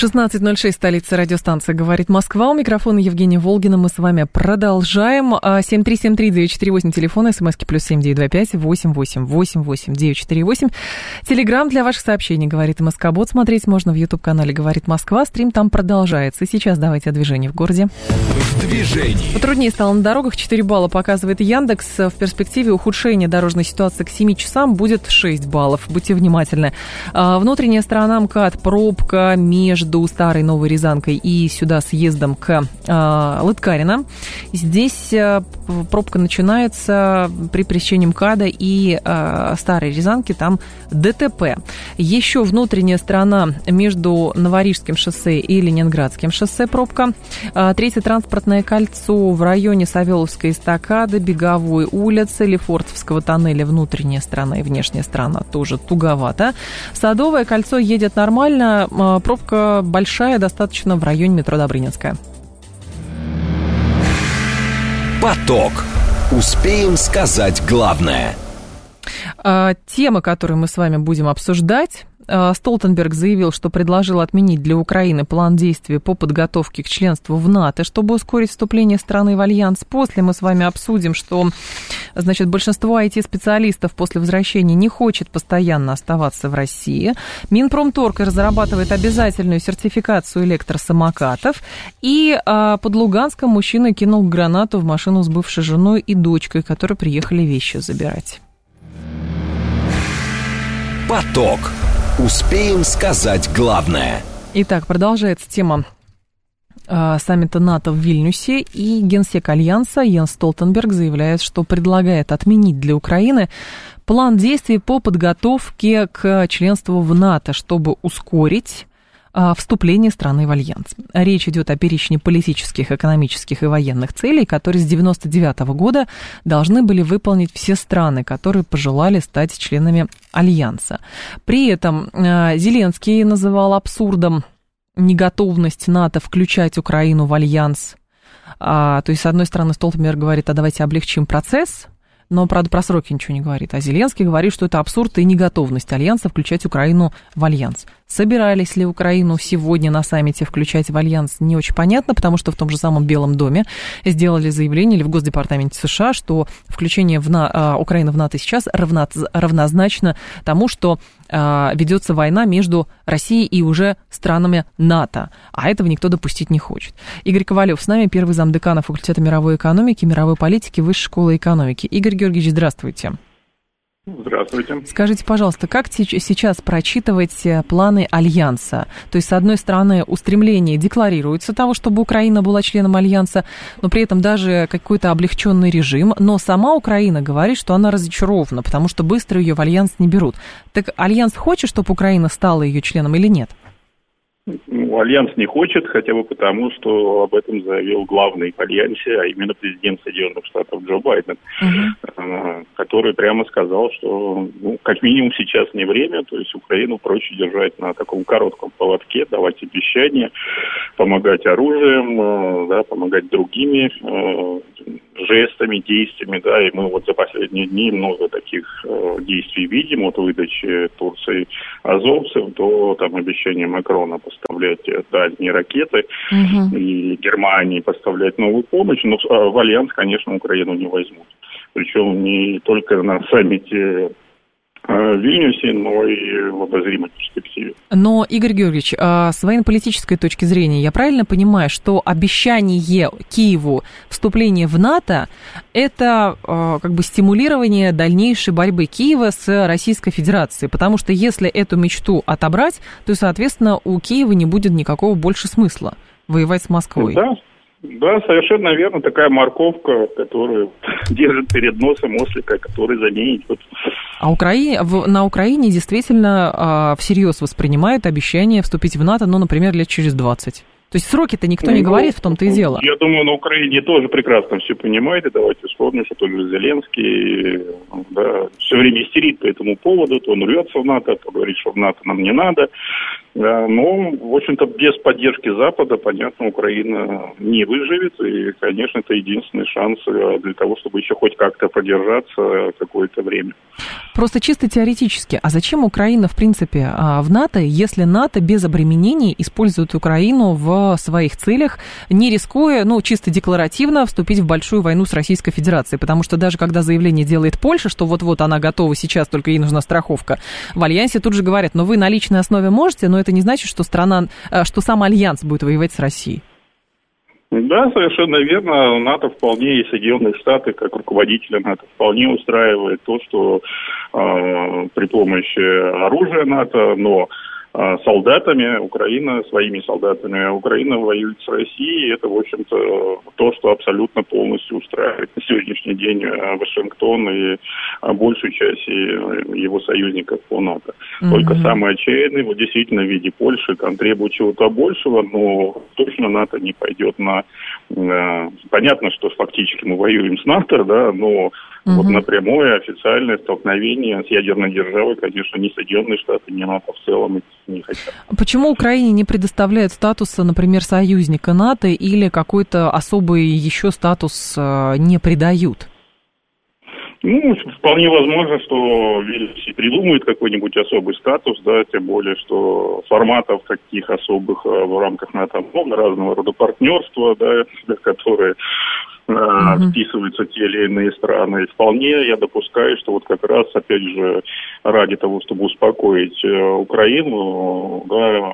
16.06, столица радиостанции «Говорит Москва». У микрофона Евгения Волгина. Мы с вами продолжаем. 7373948, а, телефон, смски плюс 7925 888 948. Телеграмм для ваших сообщений «Говорит Москобот». Смотреть можно в YouTube-канале «Говорит Москва». Стрим там продолжается. Сейчас давайте о движении в городе. В движении. Потруднее стало на дорогах. 4 балла показывает Яндекс. В перспективе ухудшения дорожной ситуации к 7 часам будет 6 баллов. Будьте внимательны. А, внутренняя сторона МКАД, пробка между между Старой Новой Рязанкой и сюда съездом к э, Лыткарино. Здесь э, пробка начинается при пересечении МКАДа и э, Старой Рязанки, там ДТП. Еще внутренняя сторона между Новорижским шоссе и Ленинградским шоссе пробка. Э, третье транспортное кольцо в районе Савеловской эстакады, Беговой улицы, Лефортовского тоннеля, внутренняя сторона и внешняя сторона тоже туговато. Садовое кольцо едет нормально, пробка большая достаточно в районе метро Добрынинская. Поток. Успеем сказать главное. А, тема, которую мы с вами будем обсуждать, Столтенберг заявил, что предложил отменить для Украины план действий по подготовке к членству в НАТО, чтобы ускорить вступление страны в альянс. После мы с вами обсудим, что значит, большинство IT-специалистов после возвращения не хочет постоянно оставаться в России. Минпромторг разрабатывает обязательную сертификацию электросамокатов. И а, под Луганском мужчина кинул гранату в машину с бывшей женой и дочкой, которые приехали вещи забирать. Поток. Успеем сказать главное. Итак, продолжается тема э, саммита НАТО в Вильнюсе, и генсек Альянса Йенс Столтенберг заявляет, что предлагает отменить для Украины план действий по подготовке к членству в НАТО, чтобы ускорить вступление страны в альянс. Речь идет о перечне политических, экономических и военных целей, которые с 1999 года должны были выполнить все страны, которые пожелали стать членами альянса. При этом а, Зеленский называл абсурдом неготовность НАТО включать Украину в альянс. А, то есть, с одной стороны, Столтенберг говорит, а давайте облегчим процесс, но, правда, про сроки ничего не говорит. А Зеленский говорит, что это абсурд и неготовность Альянса включать Украину в Альянс. Собирались ли Украину сегодня на саммите включать в Альянс, не очень понятно, потому что в том же самом Белом доме сделали заявление или в Госдепартаменте США, что включение в На... А, Украины в НАТО сейчас равно... равнозначно тому, что а, ведется война между Россией и уже странами НАТО, а этого никто допустить не хочет. Игорь Ковалев с нами, первый замдекана факультета мировой экономики, мировой политики Высшей школы экономики. Игорь Георгиевич, здравствуйте. Здравствуйте. Скажите, пожалуйста, как сейчас прочитывать э, планы Альянса? То есть, с одной стороны, устремление декларируется того, чтобы Украина была членом Альянса, но при этом даже какой-то облегченный режим, но сама Украина говорит, что она разочарована, потому что быстро ее в Альянс не берут. Так Альянс хочет, чтобы Украина стала ее членом или нет? Ну, Альянс не хочет, хотя бы потому, что об этом заявил главный в Альянсе, а именно президент Соединенных Штатов Джо Байден, uh-huh. который прямо сказал, что ну, как минимум сейчас не время, то есть Украину проще держать на таком коротком поводке, давать обещания, помогать оружием, э, да, помогать другими э, жестами, действиями, да, и мы вот за последние дни много таких э, действий видим, от выдачи Турции азовцев до там обещания Макрона поставлять дальние ракеты угу. и Германии поставлять новую помощь, но э, в альянс, конечно, Украину не возьмут. Причем не только на саммите Э, Вильнюсе, но и в обозримой перспективе. Но, Игорь Георгиевич, а, с военно-политической точки зрения, я правильно понимаю, что обещание Киеву вступления в НАТО – это а, как бы стимулирование дальнейшей борьбы Киева с Российской Федерацией? Потому что если эту мечту отобрать, то, соответственно, у Киева не будет никакого больше смысла воевать с Москвой. Да, да, совершенно верно. Такая морковка, которую держит перед носом ослика, который заменит. Вот. А Украине, в, на Украине действительно а, всерьез воспринимают обещание вступить в НАТО, ну, например, лет через 20. То есть сроки-то никто не ну, говорит, в том-то и дело. Я думаю, на Украине тоже прекрасно все понимает. И давайте вспомним, что тот же Зеленский да, все время истерит по этому поводу. То он рвется в НАТО, то говорит, что в НАТО нам не надо. Да, но, в общем-то, без поддержки Запада, понятно, Украина не выживет. И, конечно, это единственный шанс э, для того, чтобы еще хоть как-то продержаться какое-то время. Просто чисто теоретически. А зачем Украина, в принципе, а, в НАТО, если НАТО без обременений использует Украину в своих целях, не рискуя, ну, чисто декларативно вступить в большую войну с Российской Федерацией? Потому что даже когда заявление делает Польша, что вот-вот она готова сейчас, только ей нужна страховка, в Альянсе тут же говорят, но «Ну, вы на личной основе можете, но это не значит, что страна, э, что сам Альянс будет воевать с Россией. Да, совершенно верно. НАТО вполне и Соединенные Штаты, как руководителя НАТО, вполне устраивает то, что э, при помощи оружия НАТО, но солдатами, Украина своими солдатами. Украина воюет с Россией, это, в общем-то, то, что абсолютно полностью устраивает на сегодняшний день э, Вашингтон и а, большую часть его союзников по НАТО. Mm-hmm. Только самые отчаянные, вот действительно в виде Польши, там требуют чего-то большего, но точно НАТО не пойдет на... Э, понятно, что фактически мы воюем с НАТО, да, но Угу. Вот напрямую официальное столкновение с ядерной державой, конечно, ни Соединенные Штаты, ни НАТО в целом не хотят. Почему Украине не предоставляют статуса, например, союзника НАТО или какой-то особый еще статус э, не придают? Ну, вполне возможно, что Вильси придумает какой-нибудь особый статус, да, тем более, что форматов таких особых э, в рамках НАТО много, разного рода партнерства, да, которые угу. вписываются те или иные страны. Вполне я допускаю, что вот как раз, опять же, ради того, чтобы успокоить э, Украину, да,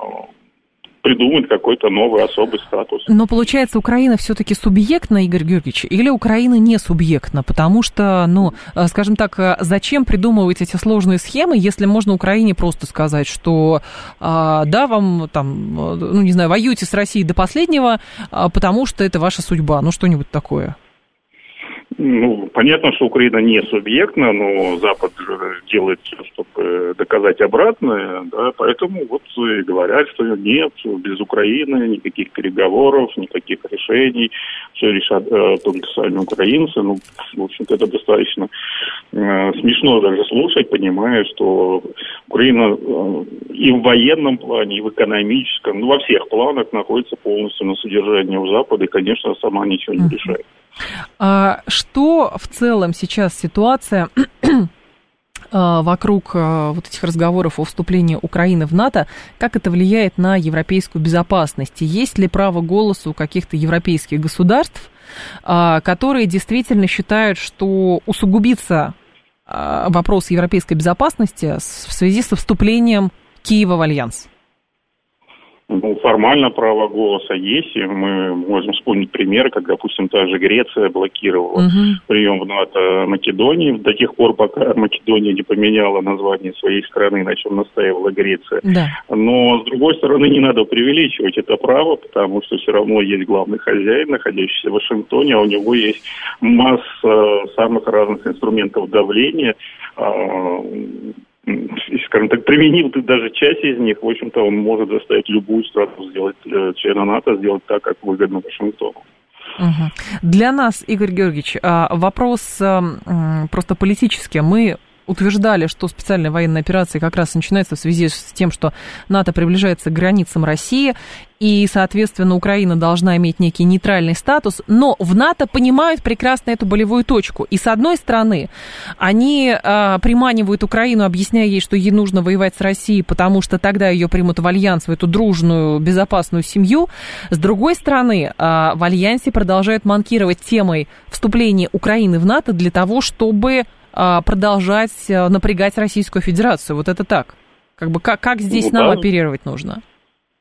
придумать какой-то новый особый статус. Но получается, Украина все-таки субъектна, Игорь Георгиевич, или Украина не субъектна? Потому что, ну, э, скажем так, э, зачем придумывать эти сложные схемы, если можно Украине просто сказать, что а, да, вам там, ну, не знаю, воюйте с Россией до последнего, а, потому что это ваша судьба, ну, что-нибудь такое? Ну, понятно, что Украина не субъектна, но Запад делает все, чтобы доказать обратное, да, поэтому вот и говорят, что нет, без Украины никаких переговоров, никаких решений, все решат э, только сами украинцы. Ну, в общем-то, это достаточно э, смешно даже слушать, понимая, что Украина э, и в военном плане, и в экономическом, ну, во всех планах находится полностью на содержании у Запада, и, конечно, сама ничего не решает. А что в целом сейчас ситуация а, вокруг а, вот этих разговоров о вступлении Украины в НАТО, как это влияет на европейскую безопасность? Есть ли право голоса у каких-то европейских государств, а, которые действительно считают, что усугубится вопрос европейской безопасности в связи со вступлением Киева в Альянс? Ну, формально право голоса есть, и мы можем вспомнить примеры, как, допустим, та же Греция блокировала угу. прием в НАТО Македонии до тех пор, пока Македония не поменяла название своей страны, на чем настаивала Греция. Да. Но, с другой стороны, не надо преувеличивать это право, потому что все равно есть главный хозяин, находящийся в Вашингтоне, а у него есть масса самых разных инструментов давления, а, скажем так, применил ты даже часть из них, в общем-то, он может заставить любую страну сделать, э, члена НАТО сделать так, как выгодно Вашингтону. Угу. Для нас, Игорь Георгиевич, а, вопрос эм, просто политический. Мы утверждали, что специальная военная операция как раз начинается в связи с тем, что НАТО приближается к границам России, и, соответственно, Украина должна иметь некий нейтральный статус, но в НАТО понимают прекрасно эту болевую точку. И, с одной стороны, они э, приманивают Украину, объясняя ей, что ей нужно воевать с Россией, потому что тогда ее примут в альянс, в эту дружную, безопасную семью. С другой стороны, э, в альянсе продолжают манкировать темой вступления Украины в НАТО для того, чтобы продолжать э, напрягать Российскую Федерацию. Вот это так. Как бы как, как здесь ну, нам да. оперировать нужно?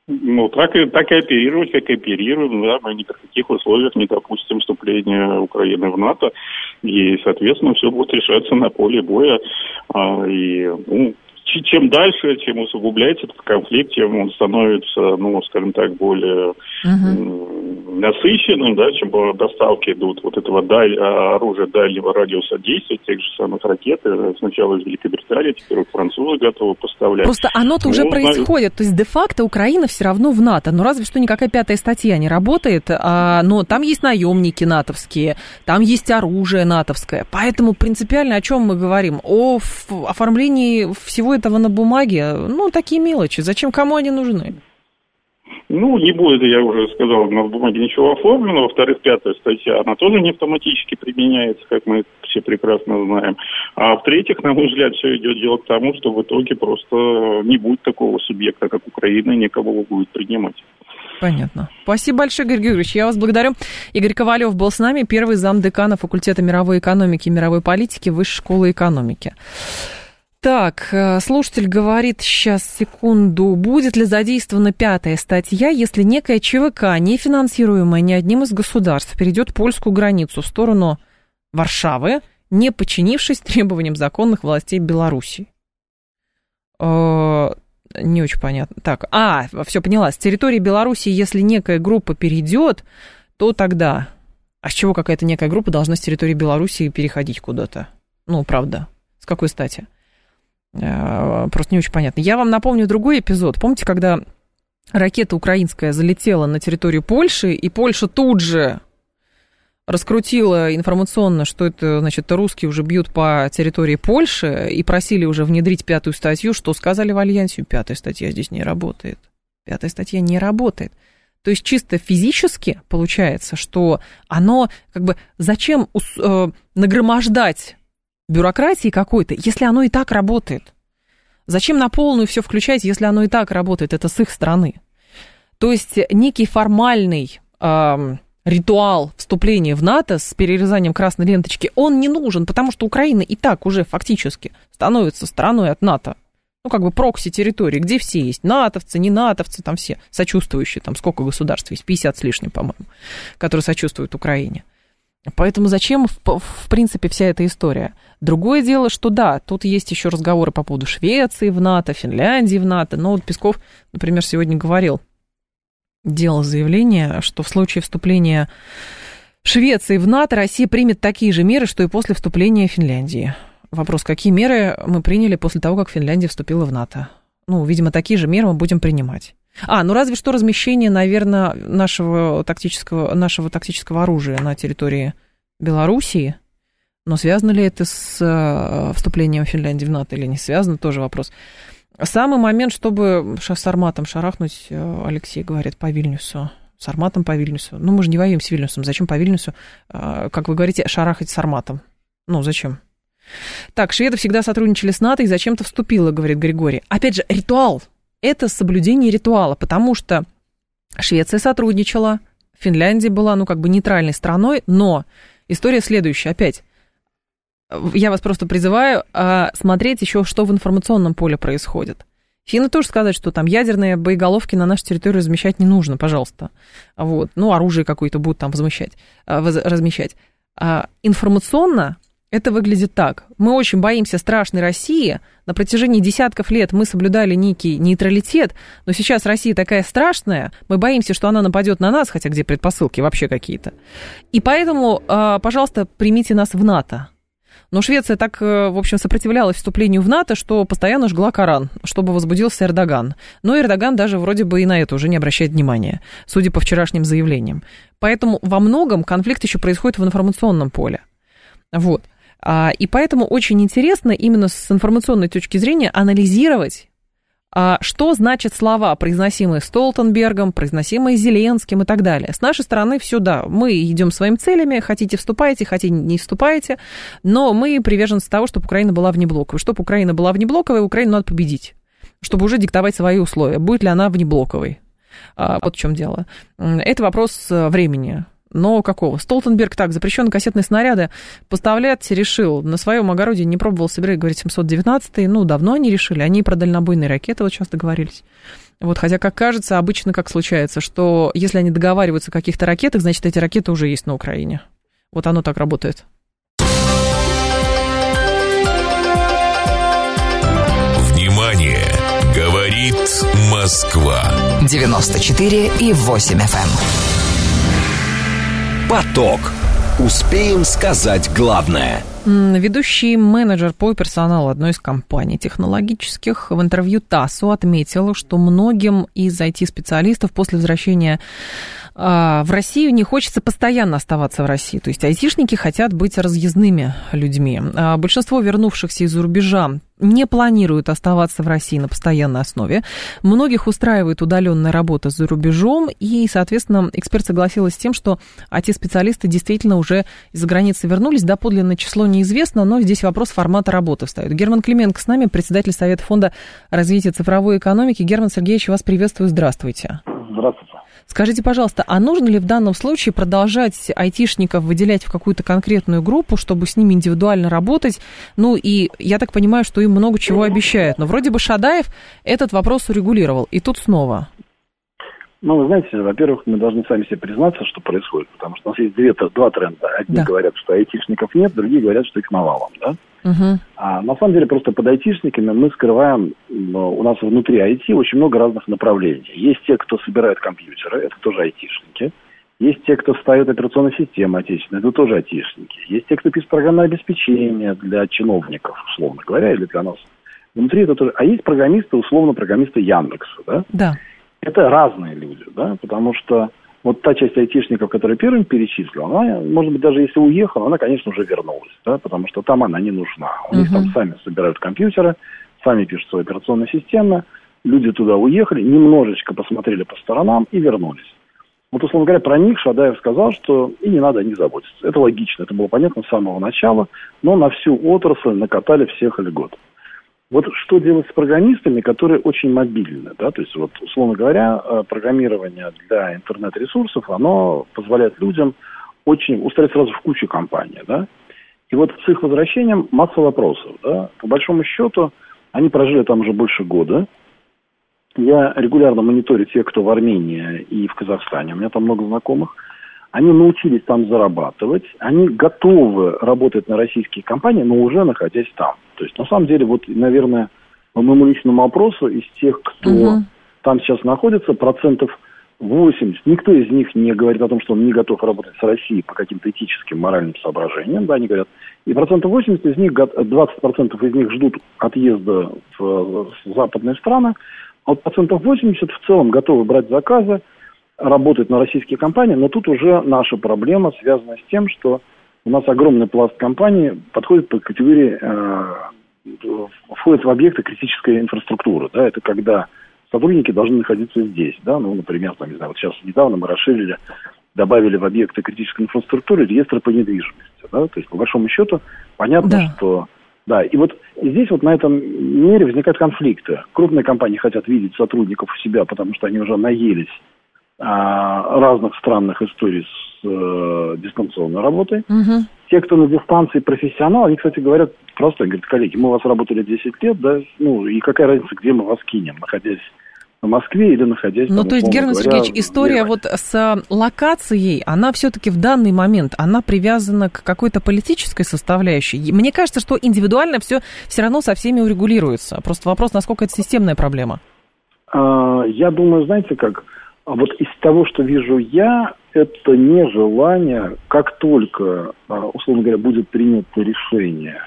Ну, так и, так и оперировать, как и оперируем. Да, мы ни при каких условиях не допустим вступления Украины в НАТО. И, соответственно, все будет решаться на поле боя. А, и, ну, чем дальше, чем усугубляется этот конфликт, тем он становится, ну, скажем так, более uh-huh. насыщенным, да, чем доставки идут вот этого даль, а, оружия дальнего радиуса действия, тех же самых ракет, э, сначала из Великобритании, теперь французы готовы поставлять. Просто оно-то ну, уже происходит, то есть де-факто Украина все равно в НАТО, но разве что никакая пятая статья не работает, а, но там есть наемники натовские, там есть оружие натовское, поэтому принципиально о чем мы говорим? О оформлении всего этого на бумаге, ну, такие мелочи, зачем, кому они нужны? Ну, не будет, я уже сказал, на бумаге ничего оформлено. Во-вторых, пятая статья, она тоже не автоматически применяется, как мы все прекрасно знаем. А в-третьих, на мой взгляд, все идет дело к тому, что в итоге просто не будет такого субъекта, как Украина, никого будет принимать. Понятно. Спасибо большое, Игорь Георгиевич. Я вас благодарю. Игорь Ковалев был с нами, первый зам декана факультета мировой экономики и мировой политики Высшей школы экономики. Так, э, слушатель говорит, сейчас, секунду, будет ли задействована пятая статья, если некая ЧВК, не финансируемая ни одним из государств, перейдет польскую границу в сторону Варшавы, не подчинившись требованиям законных властей Беларуси? Э, не очень понятно. Так, а, все поняла. С территории Беларуси, если некая группа перейдет, то тогда... А с чего какая-то некая группа должна с территории Беларуси переходить куда-то? Ну, правда. С какой стати? Э, просто не очень понятно. Я вам напомню другой эпизод. Помните, когда ракета украинская залетела на территорию Польши, и Польша тут же раскрутила информационно, что это, значит, русские уже бьют по территории Польши и просили уже внедрить пятую статью. Что сказали в Альянсе? Пятая статья здесь не работает. Пятая статья не работает. То есть чисто физически получается, что оно как бы зачем э, нагромождать бюрократии какой-то, если оно и так работает? Зачем на полную все включать, если оно и так работает? Это с их стороны. То есть некий формальный э, ритуал вступления в НАТО с перерезанием красной ленточки, он не нужен, потому что Украина и так уже фактически становится страной от НАТО. Ну, как бы прокси территории, где все есть, натовцы, не натовцы, там все сочувствующие, там сколько государств есть, 50 с лишним, по-моему, которые сочувствуют Украине. Поэтому зачем, в, в принципе, вся эта история? Другое дело, что да, тут есть еще разговоры по поводу Швеции в НАТО, Финляндии в НАТО. Но вот Песков, например, сегодня говорил, делал заявление, что в случае вступления Швеции в НАТО Россия примет такие же меры, что и после вступления Финляндии. Вопрос, какие меры мы приняли после того, как Финляндия вступила в НАТО? Ну, видимо, такие же меры мы будем принимать. А, ну разве что размещение, наверное, нашего тактического, нашего тактического оружия на территории Белоруссии. Но связано ли это с э, вступлением Финляндии в НАТО или не связано, тоже вопрос. Самый момент, чтобы с арматом шарахнуть, э, Алексей говорит, по Вильнюсу. С арматом по Вильнюсу. Ну, мы же не воюем с Вильнюсом. Зачем по Вильнюсу, э, как вы говорите, шарахать с арматом? Ну, зачем? Так, шведы всегда сотрудничали с НАТО и зачем-то вступила, говорит Григорий. Опять же, ритуал это соблюдение ритуала, потому что Швеция сотрудничала, Финляндия была, ну, как бы нейтральной страной, но история следующая, опять. Я вас просто призываю а, смотреть еще, что в информационном поле происходит. Финны тоже сказать, что там ядерные боеголовки на нашу территорию размещать не нужно, пожалуйста. Вот. Ну, оружие какое-то будут там возмещать, а, размещать. А информационно это выглядит так. Мы очень боимся страшной России. На протяжении десятков лет мы соблюдали некий нейтралитет, но сейчас Россия такая страшная, мы боимся, что она нападет на нас, хотя где предпосылки вообще какие-то. И поэтому, а, пожалуйста, примите нас в НАТО. Но Швеция так, э, в общем, сопротивлялась вступлению в НАТО, что постоянно жгла Коран, чтобы возбудился Эрдоган. Но Эрдоган даже вроде бы и на это уже не обращает внимания, судя по вчерашним заявлениям. Поэтому во многом конфликт еще происходит в информационном поле. Вот. А, и поэтому очень интересно именно с информационной точки зрения анализировать, а, что значат слова, произносимые Столтенбергом, произносимые Зеленским и так далее. С нашей стороны все, да, мы идем своими целями, хотите вступаете, хотите не вступаете, но мы приверженцы того, чтобы Украина была внеблоковой. Чтобы Украина была внеблоковой, Украину надо победить, чтобы уже диктовать свои условия. Будет ли она внеблоковой? А, вот в чем дело. Это вопрос э, времени. Но какого? Столтенберг так, запрещенные кассетные снаряды поставлять решил. На своем огороде не пробовал собирать, говорит, 719 Ну, давно они решили. Они про дальнобойные ракеты вот сейчас договорились. Вот, хотя, как кажется, обычно как случается, что если они договариваются о каких-то ракетах, значит, эти ракеты уже есть на Украине. Вот оно так работает. Внимание! Говорит Москва. 94 и 8 FM. Поток. Успеем сказать главное. Ведущий менеджер по персоналу одной из компаний технологических в интервью ТАССу отметил, что многим из IT-специалистов после возвращения в Россию не хочется постоянно оставаться в России. То есть айтишники хотят быть разъездными людьми. А большинство вернувшихся из-за рубежа не планируют оставаться в России на постоянной основе. Многих устраивает удаленная работа за рубежом, и, соответственно, эксперт согласилась с тем, что IT-специалисты действительно уже из-за границы вернулись. Доподлинное число неизвестно, но здесь вопрос формата работы встает. Герман Клименко с нами, председатель Совета фонда развития цифровой экономики. Герман Сергеевич, вас приветствую, здравствуйте. Здравствуйте. Скажите, пожалуйста, а нужно ли в данном случае продолжать айтишников выделять в какую-то конкретную группу, чтобы с ними индивидуально работать? Ну и я так понимаю, что им много чего обещают. Но вроде бы Шадаев этот вопрос урегулировал. И тут снова. Ну, вы знаете, во-первых, мы должны сами себе признаться, что происходит, потому что у нас есть две, два тренда. Одни да. говорят, что айтишников нет, другие говорят, что их навалом, да? Угу. А на самом деле просто под айтишниками мы скрываем, у нас внутри IT очень много разных направлений. Есть те, кто собирает компьютеры, это тоже айтишники. Есть те, кто ставит операционные системы отечественные, это тоже айтишники. Есть те, кто пишет программное обеспечение для чиновников, условно говоря, или для нас. Внутри это тоже. А есть программисты, условно, программисты Яндекса, да? Да. Это разные люди, да, потому что вот та часть айтишников, которая первым перечислил, она, может быть, даже если уехала, она, конечно, уже вернулась, да, потому что там она не нужна. У них там сами собирают компьютеры, сами пишут свои операционные системы, люди туда уехали, немножечко посмотрели по сторонам и вернулись. Вот, условно говоря, про них Шадаев сказал, что и не надо о них заботиться. Это логично, это было понятно с самого начала, но на всю отрасль накатали всех или год. Вот что делать с программистами, которые очень мобильны, да, то есть вот, условно говоря, э, программирование для интернет-ресурсов, оно позволяет людям очень устроить сразу в кучу компаний, да, и вот с их возвращением масса вопросов, да, по большому счету, они прожили там уже больше года, я регулярно мониторю тех, кто в Армении и в Казахстане, у меня там много знакомых, они научились там зарабатывать, они готовы работать на российские компании, но уже находясь там. То есть, на самом деле, вот, наверное, по моему личному опросу, из тех, кто угу. там сейчас находится, процентов 80, никто из них не говорит о том, что он не готов работать с Россией по каким-то этическим, моральным соображениям, да, они говорят, и процентов 80 из них, 20 процентов из них ждут отъезда в, в западные страны, а вот процентов 80 в целом готовы брать заказы, работать на российские компании, но тут уже наша проблема связана с тем, что у нас огромный пласт компаний подходит под категории, э, входит в объекты критической инфраструктуры. Да, это когда сотрудники должны находиться здесь. Да, ну, например, там, не знаю, вот сейчас недавно мы расширили, добавили в объекты критической инфраструктуры реестры по недвижимости. Да, то есть, по большому счету, понятно, да. что да, и вот и здесь вот на этом мере возникают конфликты. Крупные компании хотят видеть сотрудников у себя, потому что они уже наелись разных странных историй с э, дистанционной работой. Угу. Те, кто на дистанции профессионал, они, кстати, говорят просто, говорят, коллеги, мы у вас работали 10 лет, да, ну и какая разница, где мы вас кинем, находясь в Москве или находясь... Ну, то есть, Герман Сергеевич, история вот с локацией, она все-таки в данный момент, она привязана к какой-то политической составляющей. Мне кажется, что индивидуально все все равно со всеми урегулируется. Просто вопрос, насколько это системная проблема. А, я думаю, знаете как, а вот из того, что вижу я, это нежелание, как только, а, условно говоря, будет принято решение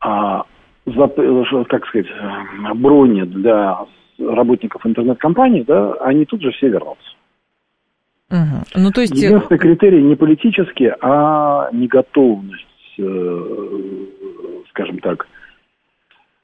а, за, как сказать, брони для работников интернет-компаний, да, они тут же все вернутся. Угу. Ну, то есть... Единственный критерий не политический, а неготовность, э, скажем так,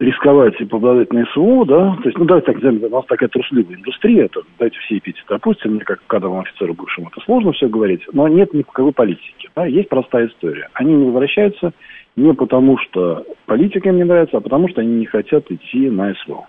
рисковать и попадать на СВО, да, то есть, ну, давайте так, у нас такая трусливая индустрия, это, давайте все эпитеты допустим, мне как кадровому офицеру бывшему это сложно все говорить, но нет никакой политики, да, есть простая история. Они не возвращаются не потому, что политика им не нравится, а потому, что они не хотят идти на СВО.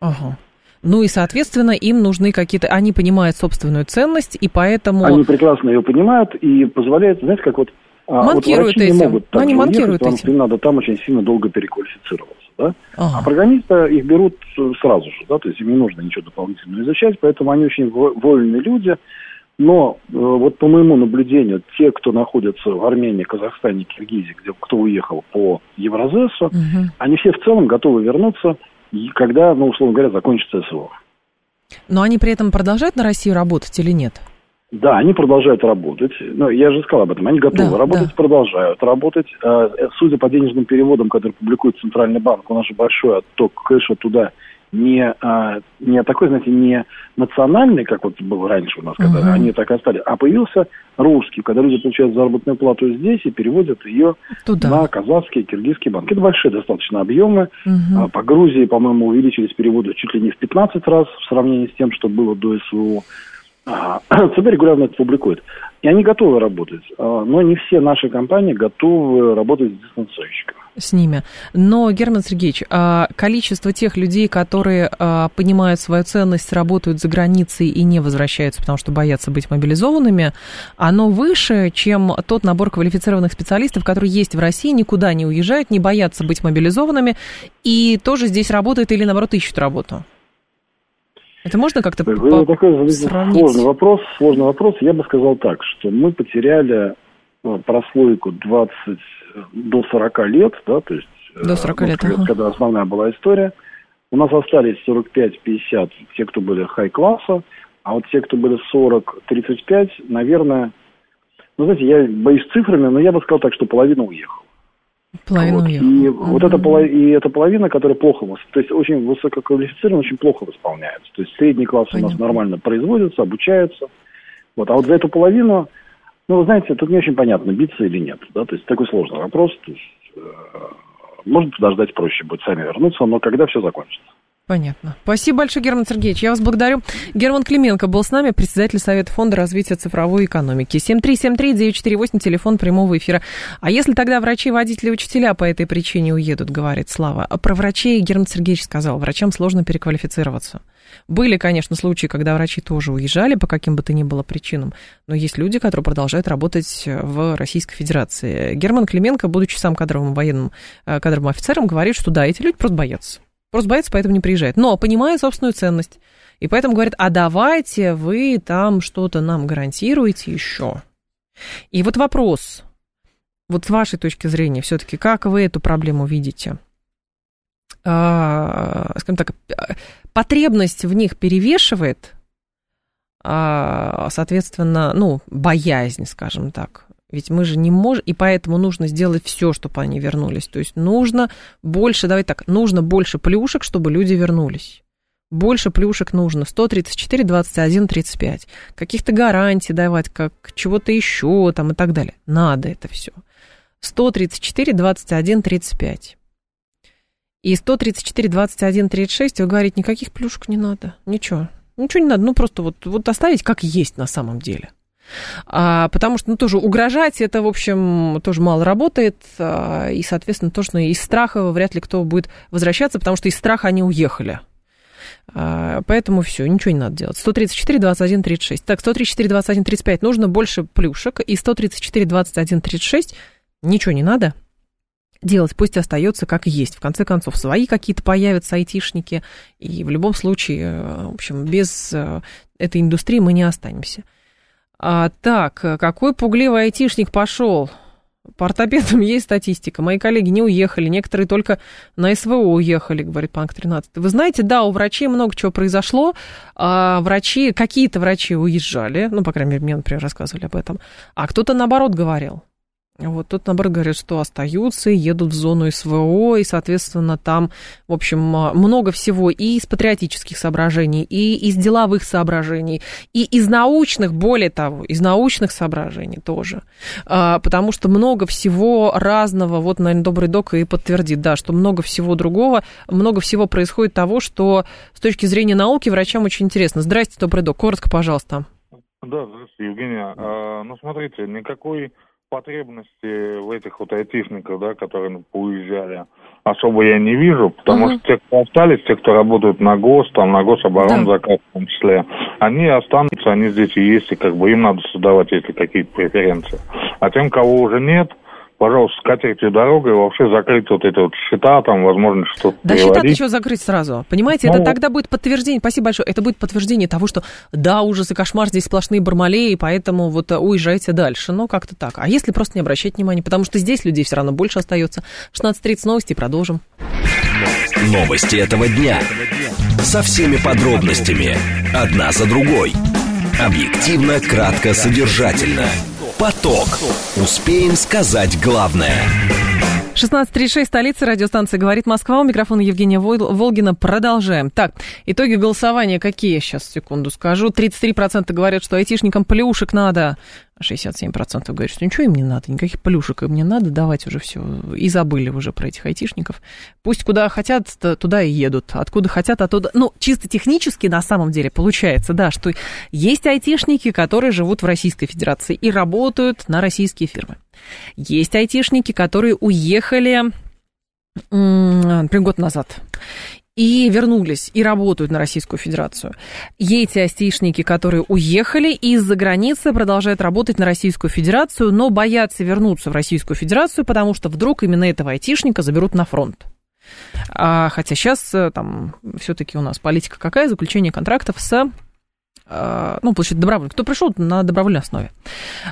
Ага. Ну и, соответственно, им нужны какие-то... Они понимают собственную ценность, и поэтому... Они прекрасно ее понимают и позволяют, знаете, как вот... Манкируют вот этим. Не могут ну, они манкируют уехать, этим. Им надо там очень сильно долго переквалифицироваться да? Ага. А программиста их берут сразу же, да, то есть им не нужно ничего дополнительного изучать, поэтому они очень вольные люди. Но э, вот по моему наблюдению, те, кто находится в Армении, Казахстане, Киргизии, где кто уехал по Евразесу, угу. они все в целом готовы вернуться, когда, ну, условно говоря, закончится СВО. Но они при этом продолжают на Россию работать или нет? Да, они продолжают работать. Но я же сказал об этом. Они готовы да, работать, да. продолжают работать. Э, судя по денежным переводам, которые публикует Центральный банк, у нас же большой отток кэша туда не, а, не такой, знаете, не национальный, как вот было раньше у нас, когда uh-huh. они так остались, а появился русский, когда люди получают заработную плату здесь и переводят ее Туда. на казахские, киргизские банки. Это большие достаточно объемы. Uh-huh. По Грузии, по-моему, увеличились переводы чуть ли не в 15 раз в сравнении с тем, что было до СВО. А, ЦБ регулярно это публикует. И они готовы работать, а, но не все наши компании готовы работать с дистанционщиками. С ними. Но, Герман Сергеевич, а, количество тех людей, которые понимают свою ценность, работают за границей и не возвращаются, потому что боятся быть мобилизованными, оно выше, чем тот набор квалифицированных специалистов, которые есть в России, никуда не уезжают, не боятся быть мобилизованными и тоже здесь работают или, наоборот, ищут работу. Это можно как-то по- такой сравнить? Сложный вопрос, сложный вопрос. Я бы сказал так, что мы потеряли ну, прослойку 20 до 40 лет, да, то есть до 40 э, лет, ага. когда основная была история. У нас остались 45-50 те, кто были хай-класса, а вот те, кто были 40-35, наверное, ну, знаете, я боюсь цифрами, но я бы сказал так, что половина уехала. Половину вот. И угу. вот эта, и эта половина, которая плохо, то есть очень высококвалифицированно, очень плохо восполняется. То есть средний класс Понятно. у нас нормально производится, обучается. Вот. А вот за эту половину, ну, вы знаете, тут не очень понятно, биться или нет. Да? То есть такой сложный вопрос. То есть, э, может подождать проще будет, сами вернуться, но когда все закончится. Понятно. Спасибо большое, Герман Сергеевич. Я вас благодарю. Герман Клименко был с нами, председатель Совета фонда развития цифровой экономики. 7373948, телефон прямого эфира. А если тогда врачи, водители, учителя по этой причине уедут, говорит Слава. А про врачей Герман Сергеевич сказал, врачам сложно переквалифицироваться. Были, конечно, случаи, когда врачи тоже уезжали по каким бы то ни было причинам, но есть люди, которые продолжают работать в Российской Федерации. Герман Клименко, будучи сам кадровым военным э, кадровым офицером, говорит, что да, эти люди просто боятся. Просто боится, поэтому не приезжает. Но понимает собственную ценность. И поэтому говорит, а давайте вы там что-то нам гарантируете еще. И вот вопрос, вот с вашей точки зрения, все-таки, как вы эту проблему видите? А, скажем так, потребность в них перевешивает, а, соответственно, ну, боязнь, скажем так, ведь мы же не можем, и поэтому нужно сделать все, чтобы они вернулись. То есть нужно больше, давай так, нужно больше плюшек, чтобы люди вернулись. Больше плюшек нужно. 134, 21, 35. Каких-то гарантий давать, как чего-то еще там и так далее. Надо это все. 134, 21, 35. И 134, 21, 36, вы говорите, никаких плюшек не надо. Ничего. Ничего не надо. Ну, просто вот, вот оставить как есть на самом деле. А, потому что, ну, тоже угрожать, это, в общем, тоже мало работает, а, и, соответственно, тоже ну, из страха вряд ли кто будет возвращаться, потому что из страха они уехали. А, поэтому все, ничего не надо делать. 134, 21, 36. Так, 134, 21, 35 нужно больше плюшек, и 134, 21, 36 ничего не надо делать, пусть остается как есть. В конце концов, свои какие-то появятся айтишники, и в любом случае, в общем, без э, этой индустрии мы не останемся. А, так, какой пугливый айтишник пошел? По ортопедам есть статистика. Мои коллеги не уехали, некоторые только на СВО уехали, говорит Панк 13. Вы знаете, да, у врачей много чего произошло. А врачи, какие-то врачи уезжали, ну, по крайней мере, мне, например, рассказывали об этом, а кто-то наоборот говорил. Вот тут, наоборот, говорят, что остаются, едут в зону СВО, и, соответственно, там, в общем, много всего и из патриотических соображений, и из деловых соображений, и из научных, более того, из научных соображений тоже. А, потому что много всего разного, вот, наверное, Добрый Док и подтвердит, да, что много всего другого, много всего происходит того, что с точки зрения науки врачам очень интересно. Здрасте, Добрый Док, коротко, пожалуйста. Да, здравствуйте, Евгения. А, ну, смотрите, никакой потребности в этих вот айтишниках, да, которые уезжали, особо я не вижу, потому uh-huh. что те, кто остались, те, кто работают на ГОС, там, на гособоронзаказ да. в том числе, они останутся, они здесь и есть, и как бы им надо создавать эти какие-то преференции. А тем, кого уже нет, пожалуйста, скатертью дорогой вообще закрыть вот эти вот счета, там, возможно, что-то Да счета-то еще закрыть сразу, понимаете? Ну, это тогда будет подтверждение, спасибо большое, это будет подтверждение того, что да, ужас и кошмар, здесь сплошные бармалеи, поэтому вот э, уезжайте дальше, ну, как-то так. А если просто не обращать внимания, потому что здесь людей все равно больше остается. 16.30 новости, продолжим. Новости этого дня. Со всеми подробностями. Одна за другой. Объективно, кратко, содержательно. Поток. Успеем сказать главное. 16.36, столица, радиостанция «Говорит Москва». У микрофона Евгения Волгина. Продолжаем. Так, итоги голосования какие? Сейчас, секунду скажу. 33% говорят, что айтишникам плюшек надо. 67% говорят, что ничего им не надо, никаких плюшек им не надо, давать уже все. И забыли уже про этих айтишников. Пусть куда хотят, туда и едут. Откуда хотят, оттуда... Ну, чисто технически на самом деле получается, да, что есть айтишники, которые живут в Российской Федерации и работают на российские фирмы. Есть айтишники, которые уехали, например, год назад и вернулись, и работают на Российскую Федерацию. Эти айтишники, которые уехали из-за границы, продолжают работать на Российскую Федерацию, но боятся вернуться в Российскую Федерацию, потому что вдруг именно этого айтишника заберут на фронт. А, хотя сейчас э, там все-таки у нас политика какая? Заключение контрактов с а, ну, получается, добровольно. Кто пришел на добровольной основе.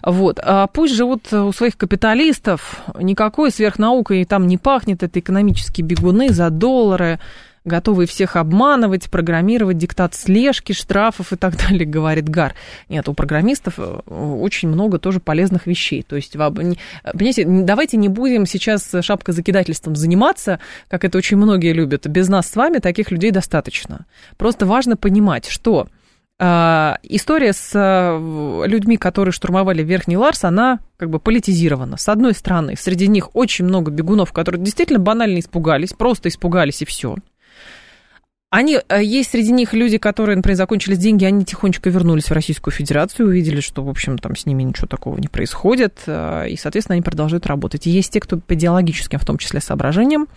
Вот. А пусть живут у своих капиталистов, никакой сверхнаукой там не пахнет, это экономические бегуны за доллары, готовые всех обманывать, программировать диктат слежки, штрафов и так далее, говорит Гар. Нет, у программистов э, очень много тоже полезных вещей. То есть, понимаете, давайте не будем сейчас шапкозакидательством заниматься, как это очень многие любят. Без нас с вами таких людей достаточно. Просто важно понимать, что а, история с э, людьми, которые штурмовали Верхний Ларс, она как бы политизирована. С одной стороны, среди них очень много бегунов, которые действительно банально испугались, просто испугались и все. Они, э, есть среди них люди, которые, например, закончились деньги, они тихонечко вернулись в Российскую Федерацию, увидели, что, в общем, там с ними ничего такого не происходит, э, и, соответственно, они продолжают работать. И есть те, кто по идеологическим, в том числе, соображениям,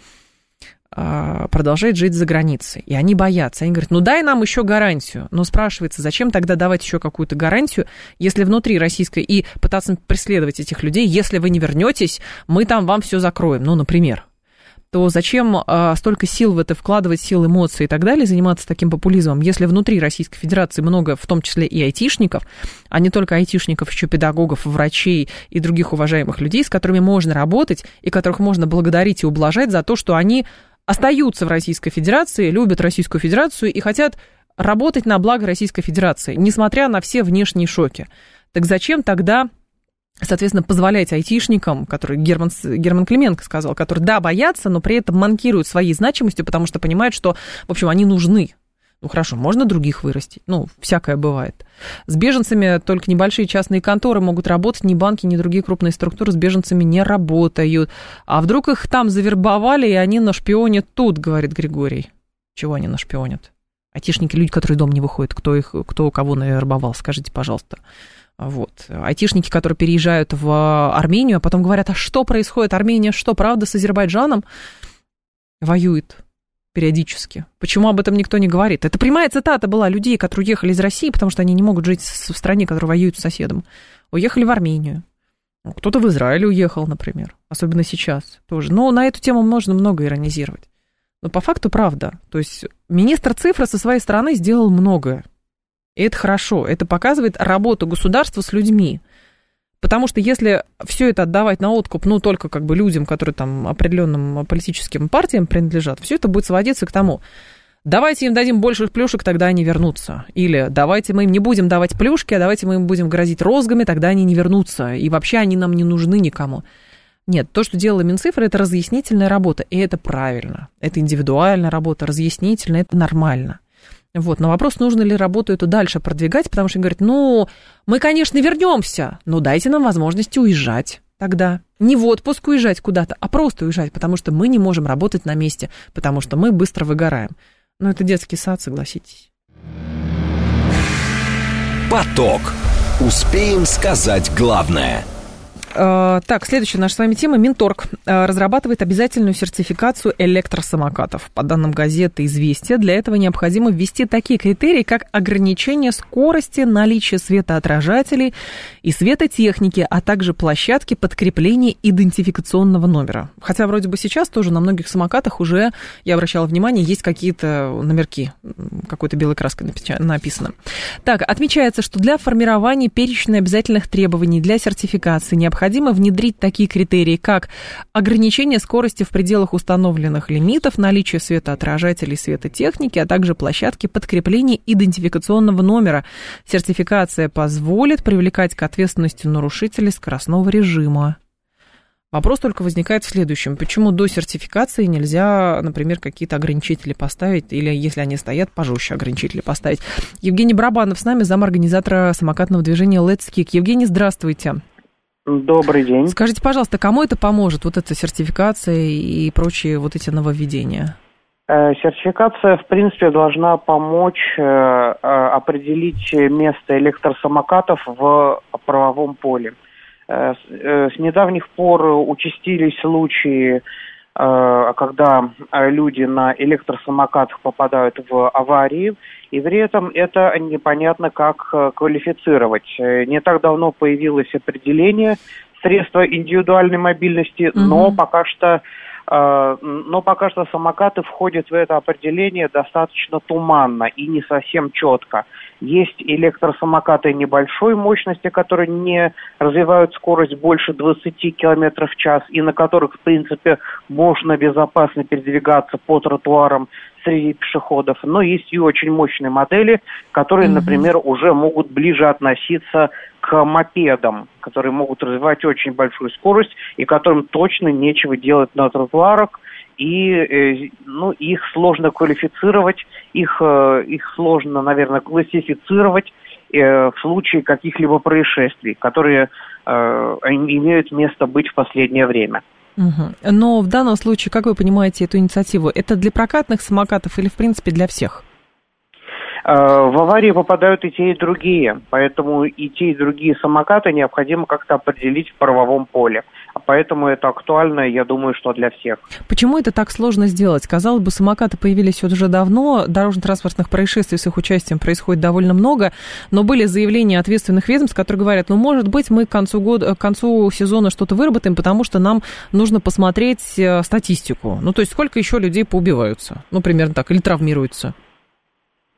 а, продолжает жить за границей. И они боятся. Они говорят, ну дай нам еще гарантию. Но спрашивается, зачем тогда давать еще какую-то гарантию, если внутри российской и пытаться преследовать этих людей, если вы не вернетесь, мы там вам все закроем. Ну, например то зачем а, столько сил в это вкладывать, сил, эмоций и так далее, заниматься таким популизмом, если внутри Российской Федерации много, в том числе и айтишников, а не только айтишников, еще педагогов, врачей и других уважаемых людей, с которыми можно работать и которых можно благодарить и ублажать за то, что они остаются в Российской Федерации, любят Российскую Федерацию и хотят работать на благо Российской Федерации, несмотря на все внешние шоки. Так зачем тогда соответственно, позволять айтишникам, который Герман, Герман Клименко сказал, которые, да, боятся, но при этом манкируют своей значимостью, потому что понимают, что, в общем, они нужны. Ну, хорошо, можно других вырастить. Ну, всякое бывает. С беженцами только небольшие частные конторы могут работать, ни банки, ни другие крупные структуры с беженцами не работают. А вдруг их там завербовали, и они нашпионят тут, говорит Григорий. Чего они нашпионят? Айтишники, люди, которые дом не выходят, кто их, кто кого навербовал, скажите, пожалуйста. Вот. Айтишники, которые переезжают в Армению, а потом говорят, а что происходит? Армения что, правда, с Азербайджаном воюет периодически? Почему об этом никто не говорит? Это прямая цитата была людей, которые уехали из России, потому что они не могут жить в стране, которая воюет с соседом. Уехали в Армению. Кто-то в Израиль уехал, например. Особенно сейчас тоже. Но на эту тему можно много иронизировать. Но по факту правда. То есть министр цифры со своей стороны сделал многое. И это хорошо. Это показывает работу государства с людьми. Потому что если все это отдавать на откуп, ну, только как бы людям, которые там определенным политическим партиям принадлежат, все это будет сводиться к тому, давайте им дадим больше плюшек, тогда они вернутся. Или давайте мы им не будем давать плюшки, а давайте мы им будем грозить розгами, тогда они не вернутся. И вообще они нам не нужны никому. Нет, то, что делала Минцифра, это разъяснительная работа, и это правильно. Это индивидуальная работа, разъяснительная, это нормально. Вот, но вопрос, нужно ли работу эту дальше продвигать, потому что говорят, ну, мы, конечно, вернемся, но дайте нам возможность уезжать тогда. Не в отпуск уезжать куда-то, а просто уезжать, потому что мы не можем работать на месте, потому что мы быстро выгораем. Ну, это детский сад, согласитесь. Поток. Успеем сказать главное – так, следующая наша с вами тема. Минторг э, разрабатывает обязательную сертификацию электросамокатов. По данным газеты «Известия», для этого необходимо ввести такие критерии, как ограничение скорости, наличие светоотражателей и светотехники, а также площадки подкрепления идентификационного номера. Хотя вроде бы сейчас тоже на многих самокатах уже, я обращала внимание, есть какие-то номерки, какой-то белой краской написано. Так, отмечается, что для формирования перечня обязательных требований для сертификации необходимо необходимо внедрить такие критерии, как ограничение скорости в пределах установленных лимитов, наличие светоотражателей светотехники, а также площадки подкрепления идентификационного номера. Сертификация позволит привлекать к ответственности нарушителей скоростного режима. Вопрос только возникает в следующем. Почему до сертификации нельзя, например, какие-то ограничители поставить, или если они стоят, пожестче ограничители поставить? Евгений Барабанов с нами, зам-организатора самокатного движения Let's Kick. Евгений, здравствуйте. Добрый день. Скажите, пожалуйста, кому это поможет, вот эта сертификация и прочие вот эти нововведения? Э, сертификация, в принципе, должна помочь э, э, определить место электросамокатов в правовом поле. С недавних пор участились случаи, когда люди на электросамокатах попадают в аварии, и при этом это непонятно, как квалифицировать. Не так давно появилось определение средства индивидуальной мобильности, угу. но пока что но пока что самокаты входят в это определение достаточно туманно и не совсем четко. Есть электросамокаты небольшой мощности, которые не развивают скорость больше 20 км в час и на которых, в принципе, можно безопасно передвигаться по тротуарам среди пешеходов. Но есть и очень мощные модели, которые, mm-hmm. например, уже могут ближе относиться к мопедам, которые могут развивать очень большую скорость и которым точно нечего делать на тротуарах, и э, ну, их сложно квалифицировать, их, э, их сложно, наверное, классифицировать э, в случае каких-либо происшествий, которые имеют место быть в последнее время. Угу. Но в данном случае, как вы понимаете эту инициативу, это для прокатных самокатов или, в принципе, для всех? В аварии попадают и те, и другие, поэтому и те, и другие самокаты необходимо как-то определить в правовом поле. Поэтому это актуально, я думаю, что для всех. Почему это так сложно сделать? Казалось бы, самокаты появились уже давно, дорожно-транспортных происшествий с их участием происходит довольно много, но были заявления ответственных ведомств, которые говорят, ну, может быть, мы к концу, года, к концу сезона что-то выработаем, потому что нам нужно посмотреть э, статистику. Ну, то есть, сколько еще людей поубиваются? Ну, примерно так, или травмируются?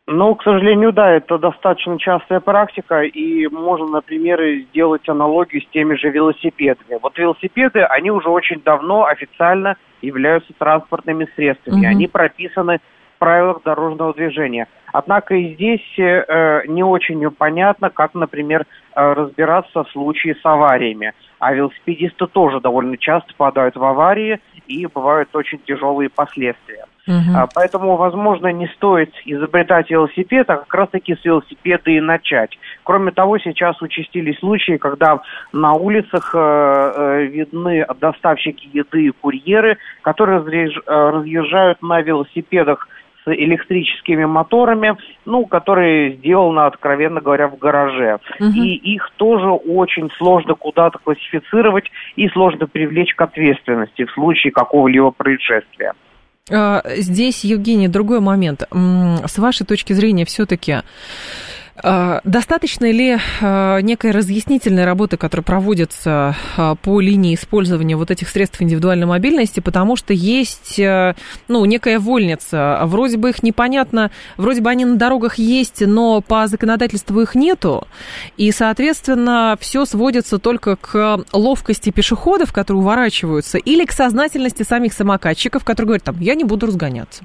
Ну, к сожалению, да, это достаточно частая практика, и можно, например, сделать аналогию с теми же велосипедами. Вот велосипеды, они уже очень давно официально являются транспортными средствами. Угу. Они прописаны в правилах дорожного движения. Однако и здесь э, не очень понятно, как, например, э, разбираться в случае с авариями. А велосипедисты тоже довольно часто попадают в аварии, и бывают очень тяжелые последствия. Uh-huh. Поэтому, возможно, не стоит изобретать велосипед, а как раз-таки с велосипеда и начать. Кроме того, сейчас участились случаи, когда на улицах э, э, видны доставщики еды и курьеры, которые разъезжают на велосипедах с электрическими моторами, ну, которые сделаны, откровенно говоря, в гараже. Угу. И их тоже очень сложно куда-то классифицировать и сложно привлечь к ответственности в случае какого-либо происшествия. А, здесь, Евгений, другой момент. С вашей точки зрения, все-таки достаточно ли а, некой разъяснительной работы, которая проводится а, по линии использования вот этих средств индивидуальной мобильности, потому что есть, ну, некая вольница, вроде бы их непонятно, вроде бы они на дорогах есть, но по законодательству их нету, и, соответственно, все сводится только к ловкости пешеходов, которые уворачиваются, или к сознательности самих самокатчиков, которые говорят, там, я не буду разгоняться.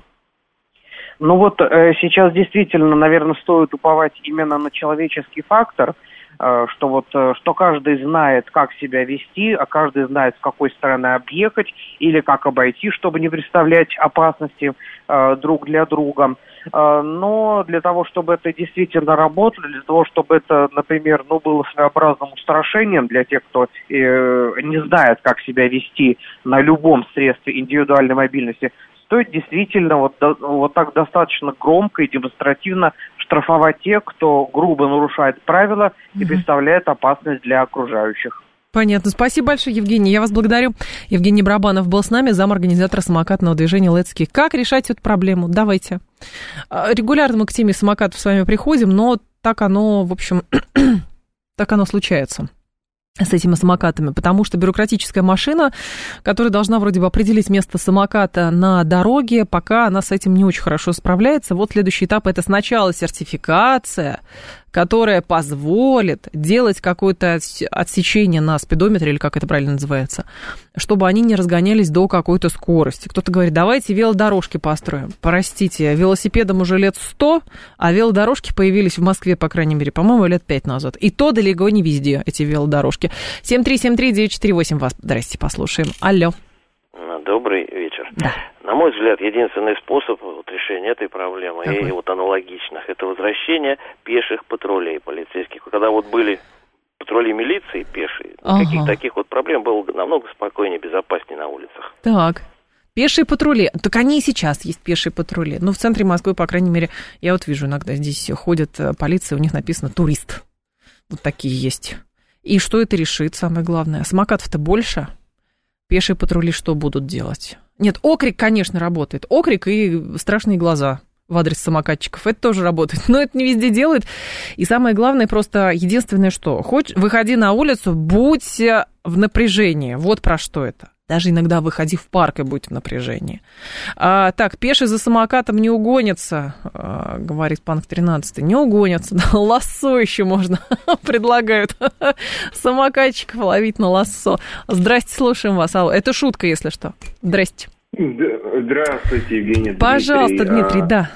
Ну вот э, сейчас действительно, наверное, стоит уповать именно на человеческий фактор, э, что вот э, что каждый знает, как себя вести, а каждый знает, с какой стороны объехать или как обойти, чтобы не представлять опасности э, друг для друга. Э, но для того, чтобы это действительно работало, для того, чтобы это, например, ну, было своеобразным устрашением для тех, кто э, не знает, как себя вести на любом средстве индивидуальной мобильности, стоит действительно вот, вот так достаточно громко и демонстративно штрафовать тех, кто грубо нарушает правила и представляет опасность для окружающих. Понятно. Спасибо большое, Евгений. Я вас благодарю. Евгений Брабанов был с нами, зам-организатора самокатного движения «Летски». Как решать эту проблему? Давайте. А, регулярно мы к теме самокатов с вами приходим, но так оно, в общем, так оно случается с этими самокатами, потому что бюрократическая машина, которая должна вроде бы определить место самоката на дороге, пока она с этим не очень хорошо справляется. Вот следующий этап – это сначала сертификация, которая позволит делать какое-то отсечение на спидометре, или как это правильно называется, чтобы они не разгонялись до какой-то скорости. Кто-то говорит, давайте велодорожки построим. Простите, велосипедам уже лет 100, а велодорожки появились в Москве, по крайней мере, по-моему, лет 5 назад. И то далеко не везде, эти велодорожки. 7373948 вас, здрасте, послушаем. Алло. Добрый вечер. Да. На мой взгляд, единственный способ вот, решения этой проблемы Какой? и вот аналогичных это возвращение пеших патрулей полицейских. Когда вот были патрули милиции пешие, Ага. никаких таких вот проблем было намного спокойнее, безопаснее на улицах. Так. Пешие патрули. Так они и сейчас есть пешие патрули. Ну, в центре Москвы, по крайней мере, я вот вижу иногда здесь ходит э, полиция, у них написано «турист». Вот такие есть. И что это решит, самое главное? Самокатов-то больше. Пешие патрули что будут делать? Нет, окрик, конечно, работает. Окрик и страшные глаза в адрес самокатчиков. Это тоже работает. Но это не везде делают. И самое главное, просто единственное, что хоть выходи на улицу, будь в напряжении. Вот про что это. Даже иногда выходи в парк и будь в напряжении. А, так, пеший за самокатом не угонится, а, говорит Панк 13. Не угонится. Да, лассо еще можно, предлагают самокатчиков ловить на лассо. Здрасте, слушаем вас. Алло, это шутка, если что. Здрасте. Здравствуйте, Евгений. Пожалуйста, Дмитрий, А, да.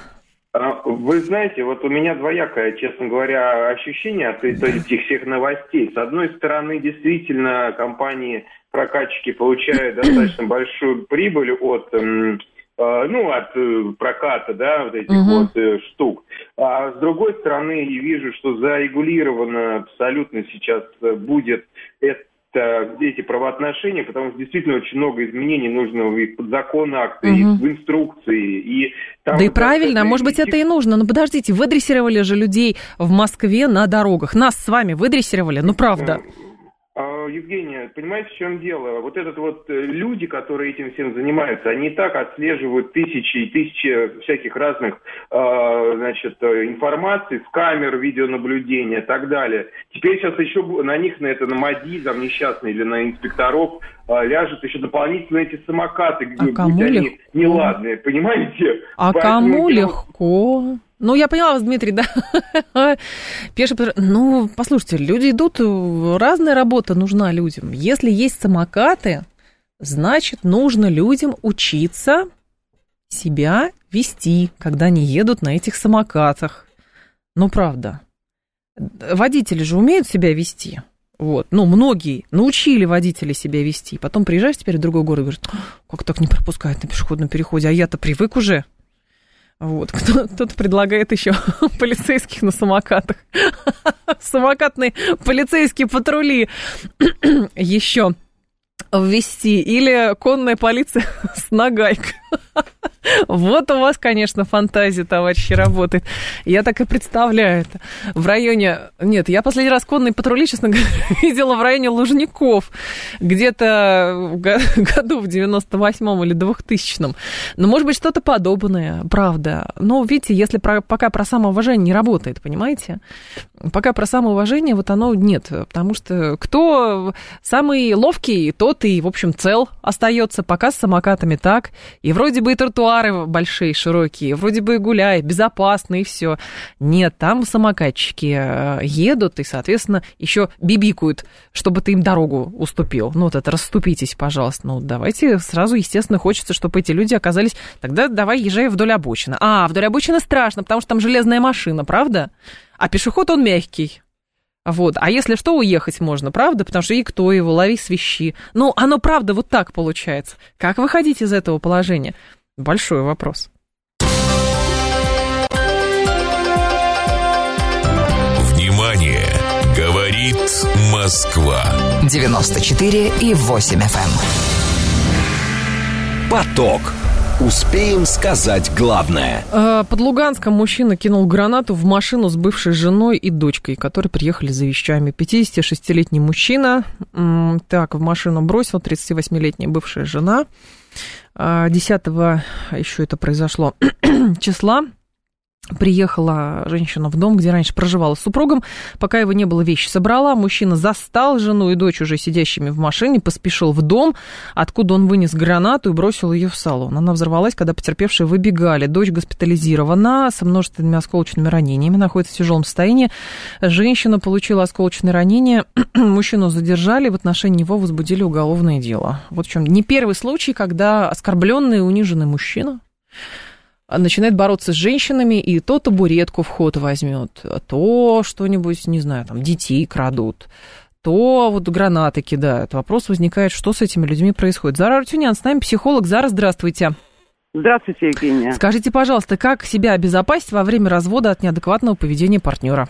а, Вы знаете, вот у меня двоякое, честно говоря, ощущение от этих всех новостей. С одной стороны, действительно, компании прокатчики получают достаточно большую прибыль от м, э, ну, от э, проката, да, вот этих Мгм. вот э, штук. А с другой стороны, я вижу, что зарегулировано абсолютно сейчас будет это эти правоотношения, потому что действительно очень много изменений нужно и в подзакон акты, и Мгм. в инструкции, и там Да и правильно, а может быть, это и нужно. Ну, подождите, выдрессировали же людей в Москве на дорогах. Нас с вами выдрессировали, ну, правда. А, Евгения, понимаете, в чем дело? Вот этот вот э, люди, которые этим всем занимаются, они и так отслеживают тысячи и тысячи всяких разных, а, значит, э, информаций с камер, видеонаблюдения и так далее. Теперь сейчас еще на них, на это, на МАДИ, там, несчастные, или на инспекторов а, ляжут еще дополнительно эти самокаты, будь кому они легко? неладные, понимаете? А Поэтому кому легко? Ну, я поняла вас, Дмитрий, да. Пеший патруль. Ну, послушайте, люди идут, разная работа нужна людям. Если есть самокаты, значит, нужно людям учиться себя вести, когда они едут на этих самокатах. Ну, правда. Водители же умеют себя вести. Вот, ну, многие научили водителей себя вести. Потом приезжаешь теперь в другой город и говоришь, как так не пропускают на пешеходном переходе, а я-то привык уже. Вот, кто- кто-то предлагает еще полицейских на самокатах. Самокатные полицейские патрули еще ввести. Или конная полиция с нагайкой. Вот у вас, конечно, фантазия, товарищи, работает. Я так и представляю это. В районе... Нет, я последний раз конные патрули, честно говоря, видела в районе Лужников. Где-то в го- году в 98-м или 2000-м. Но, может быть, что-то подобное, правда. Но, видите, если про- пока про самоуважение не работает, понимаете? Пока про самоуважение вот оно нет. Потому что кто самый ловкий, тот и, в общем, цел остается. Пока с самокатами так. И вроде бы и тротуары большие, широкие, вроде бы гуляй, безопасно и все. Нет, там самокатчики э, едут и, соответственно, еще бибикают, чтобы ты им дорогу уступил. Ну, вот это расступитесь, пожалуйста. Ну, давайте сразу, естественно, хочется, чтобы эти люди оказались... Тогда давай езжай вдоль обочины. А, вдоль обочины страшно, потому что там железная машина, правда? А пешеход, он мягкий. Вот. А если что, уехать можно, правда? Потому что и кто его, лови свищи. Ну, оно правда вот так получается. Как выходить из этого положения? Большой вопрос. Внимание! Говорит Москва. 94 и 8 FM. Поток. Успеем сказать главное. Э, Под Луганском мужчина кинул гранату в машину с бывшей женой и дочкой, которые приехали за вещами. 56-летний мужчина, так, в машину бросил 38-летняя бывшая жена. А, 10 еще это произошло числа. Приехала женщина в дом, где раньше проживала с супругом. Пока его не было, вещи собрала. Мужчина застал жену и дочь уже сидящими в машине, поспешил в дом, откуда он вынес гранату и бросил ее в салон. Она взорвалась, когда потерпевшие выбегали. Дочь госпитализирована со множественными осколочными ранениями, находится в тяжелом состоянии. Женщина получила осколочные ранения. Мужчину задержали, в отношении него возбудили уголовное дело. Вот в чем не первый случай, когда оскорбленный и униженный мужчина начинает бороться с женщинами, и то табуретку в ход возьмет, то что-нибудь, не знаю, там, детей крадут, то вот гранаты кидают. Вопрос возникает, что с этими людьми происходит. Зара Артюнян, с нами психолог. Зара, здравствуйте. Здравствуйте, Евгения. Скажите, пожалуйста, как себя обезопасить во время развода от неадекватного поведения партнера?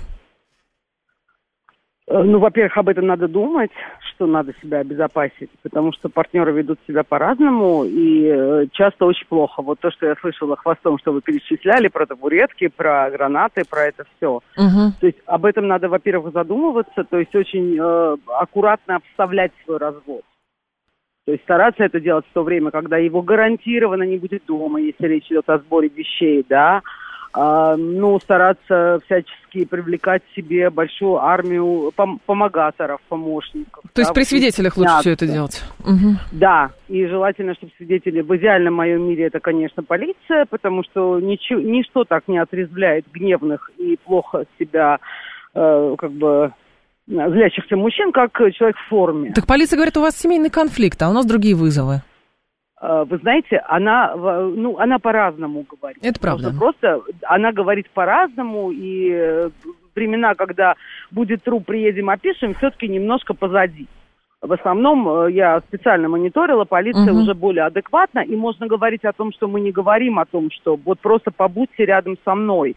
Э, ну, во-первых, об этом надо думать, что надо себя обезопасить, потому что партнеры ведут себя по-разному, и э, часто очень плохо. Вот то, что я слышала хвостом, что вы перечисляли про табуретки, про гранаты, про это все. Угу. То есть об этом надо, во-первых, задумываться, то есть очень э, аккуратно обставлять свой развод. То есть стараться это делать в то время, когда его гарантированно не будет дома, если речь идет о сборе вещей, да, ну, стараться всячески привлекать себе большую армию пом- помогаторов, помощников. То да, есть при свидетелях лучше все это делать? Угу. Да, и желательно, чтобы свидетели, в идеальном моем мире это, конечно, полиция, потому что ничего, ничто так не отрезвляет гневных и плохо себя, э, как бы, злящихся мужчин, как человек в форме. Так полиция говорит, у вас семейный конфликт, а у нас другие вызовы. Э, вы знаете, она, ну, она по-разному говорит. Это правда. Просто она говорит по-разному, и э, времена, когда будет труп, приедем, опишем, все-таки немножко позади. В основном э, я специально мониторила, полиция угу. уже более адекватна, и можно говорить о том, что мы не говорим о том, что вот просто побудьте рядом со мной,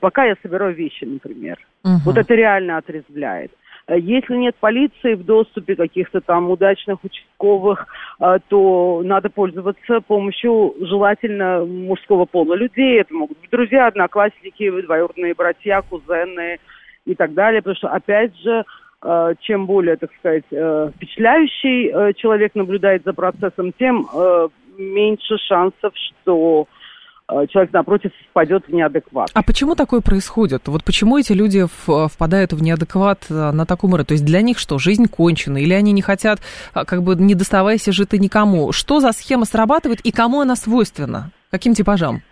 пока я собираю вещи, например. Угу. Вот это реально отрезвляет. Э, если нет полиции в доступе каких-то там удачных участковых, э, то надо пользоваться помощью желательно мужского пола людей. Это могут быть друзья, одноклассники, двоюродные братья, кузены и так далее. Потому что, опять же, э, чем более, так сказать, впечатляющий человек наблюдает за процессом, тем меньше шансов, что человек напротив впадет в неадекват. А почему такое происходит? Вот почему эти люди впадают в неадекват э, на таком уровне? То есть для них что, жизнь кончена? Или они не хотят, э, как бы не доставайся жить никому? Что за схема срабатывает и кому она свойственна? Каким типажам?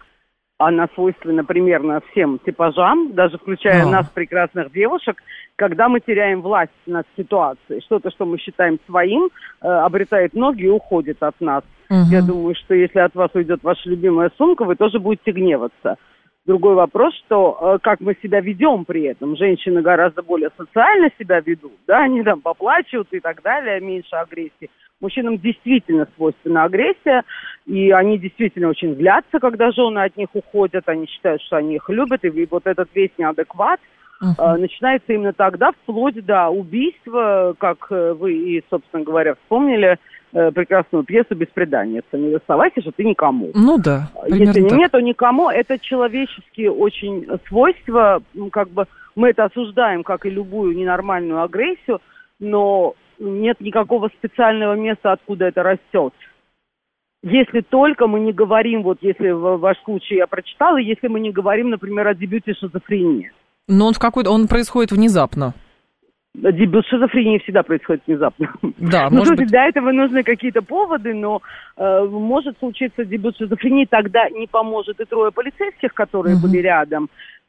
Она свойственна примерно всем типажам, даже включая а. нас, прекрасных девушек, когда мы теряем власть над ситуацией. Что-то, что мы считаем своим, э, обретает ноги и уходит от нас. Угу. Я думаю, что если от вас уйдет ваша любимая сумка, вы тоже будете гневаться. Другой вопрос, что э, как мы себя ведем при этом. Женщины гораздо более социально себя ведут, да, они там поплачивают и так далее, меньше агрессии. Мужчинам действительно свойственна агрессия, и они действительно очень злятся, когда жены от них уходят, они считают, что они их любят, и вот этот весь неадекват uh-huh. начинается именно тогда, вплоть до убийства, как э, вы и, собственно говоря, вспомнили, э, прекрасную пьесу «Беспреданница». Не доставайся же ты никому. Ну да, Если так. нет, то никому. Это человеческие очень свойства. Как бы мы это осуждаем, как и любую ненормальную агрессию, но нет никакого специального места, откуда это растет. Если только мы не говорим, вот если в ваш случай я прочитала, если мы не говорим, например, о дебюте шизофрении. Но он в какой-то, он происходит внезапно. Дебют шизофрении всегда происходит внезапно. Да, ну, может быть... Для этого нужны какие-то поводы, но э, может случиться дебют шизофрении, тогда не поможет и трое полицейских, которые угу. были рядом,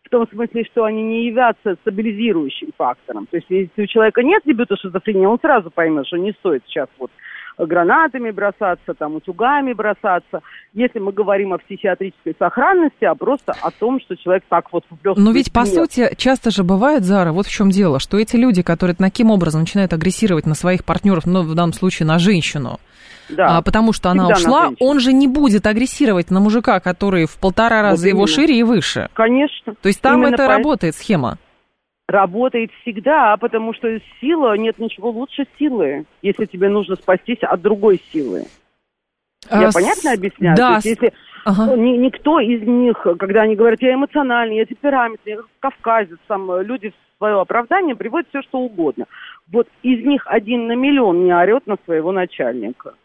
в том смысле, что они не являются стабилизирующим фактором. То есть, если у человека нет дебюта шизофрении, он сразу поймет, что не стоит сейчас вот гранатами бросаться, там, утюгами бросаться. Если мы говорим о психиатрической сохранности, а просто о том, что человек так вот вплёс. Но ведь, по нет. сути, часто же бывает, Зара, вот в чем дело, что эти люди, которые таким образом начинают агрессировать на своих партнеров, ну, в данном случае на женщину, да. а, потому что она Всегда ушла, он же не будет агрессировать на мужика, который в полтора раза вот его шире и выше. Конечно. То есть там Именно это по... работает схема работает всегда, потому что сила, нет ничего лучше силы, если тебе нужно спастись от другой силы. А, я с... понятно объясняю? Да. есть, если ага. ни, никто из них, когда они говорят, я эмоциональный, я темпераментный, я кавказец, там люди в свое оправдание приводят все, что угодно. Вот из них один на миллион не орет на своего начальника.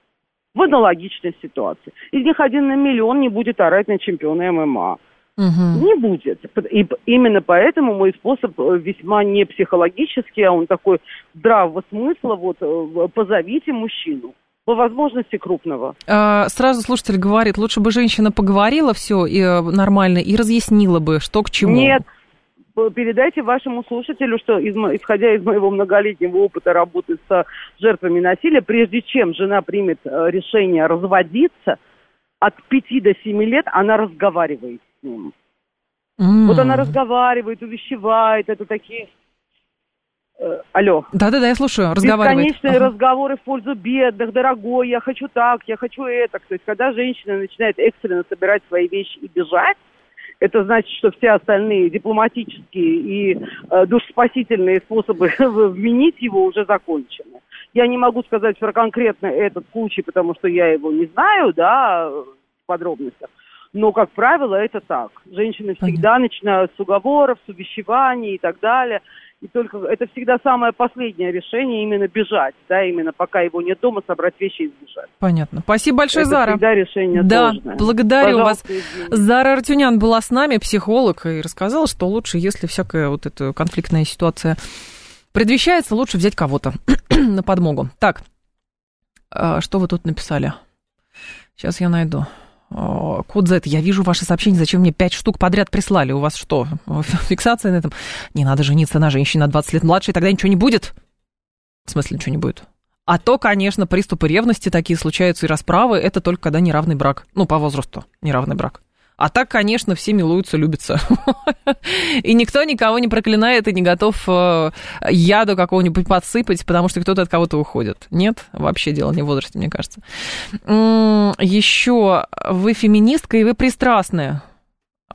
В аналогичной ситуации. Из них один на миллион не будет орать на чемпиона ММА. Угу. Не будет. И именно поэтому мой способ э, весьма не психологический, а он такой здравого смысла. Вот э, позовите мужчину по возможности крупного. А, сразу слушатель говорит, лучше бы женщина поговорила все и, э, нормально и разъяснила бы, что к чему. Нет, передайте вашему слушателю, что из, исходя из моего многолетнего опыта работы с жертвами насилия, прежде чем жена примет решение разводиться, от 5 до 7 лет она разговаривает ним. Mm. Вот она разговаривает, увещевает, это такие... Э, алло. Да-да-да, я слушаю, разговаривает. Бесконечные ага. разговоры в пользу бедных, дорогой, я хочу так, я хочу это. То есть, когда женщина начинает экстренно собирать свои вещи и бежать, это значит, что все остальные дипломатические и э, душспасительные способы вменить его уже закончены. Я не могу сказать про конкретно этот случай, потому что я его не знаю, да, в подробностях. Но, как правило, это так. Женщины всегда Понятно. начинают с уговоров, с увещеваний и так далее. И только это всегда самое последнее решение именно бежать, да, именно пока его нет дома, собрать вещи и сбежать. Понятно. Спасибо большое, это Зара. всегда решение Да, сложное. благодарю Пожалуйста, вас. извините. Зара Артюнян была с нами, психолог, и рассказала, что лучше, если всякая вот эта конфликтная ситуация предвещается, лучше взять кого-то на подмогу. Так, а, что вы тут написали? Сейчас я найду. Код Z, я вижу ваши сообщения, зачем мне пять штук подряд прислали? У вас что, фиксация на этом? Не надо жениться на женщине на 20 лет младше, и тогда ничего не будет? В смысле ничего не будет? А то, конечно, приступы ревности такие случаются и расправы, это только когда неравный брак. Ну, по возрасту неравный брак. А так, конечно, все милуются, любятся. И никто никого не проклинает и не готов э, яду какого-нибудь подсыпать, потому что кто-то от кого-то уходит. Нет, вообще дело не в возрасте, мне кажется. Еще вы феминистка и вы пристрастная.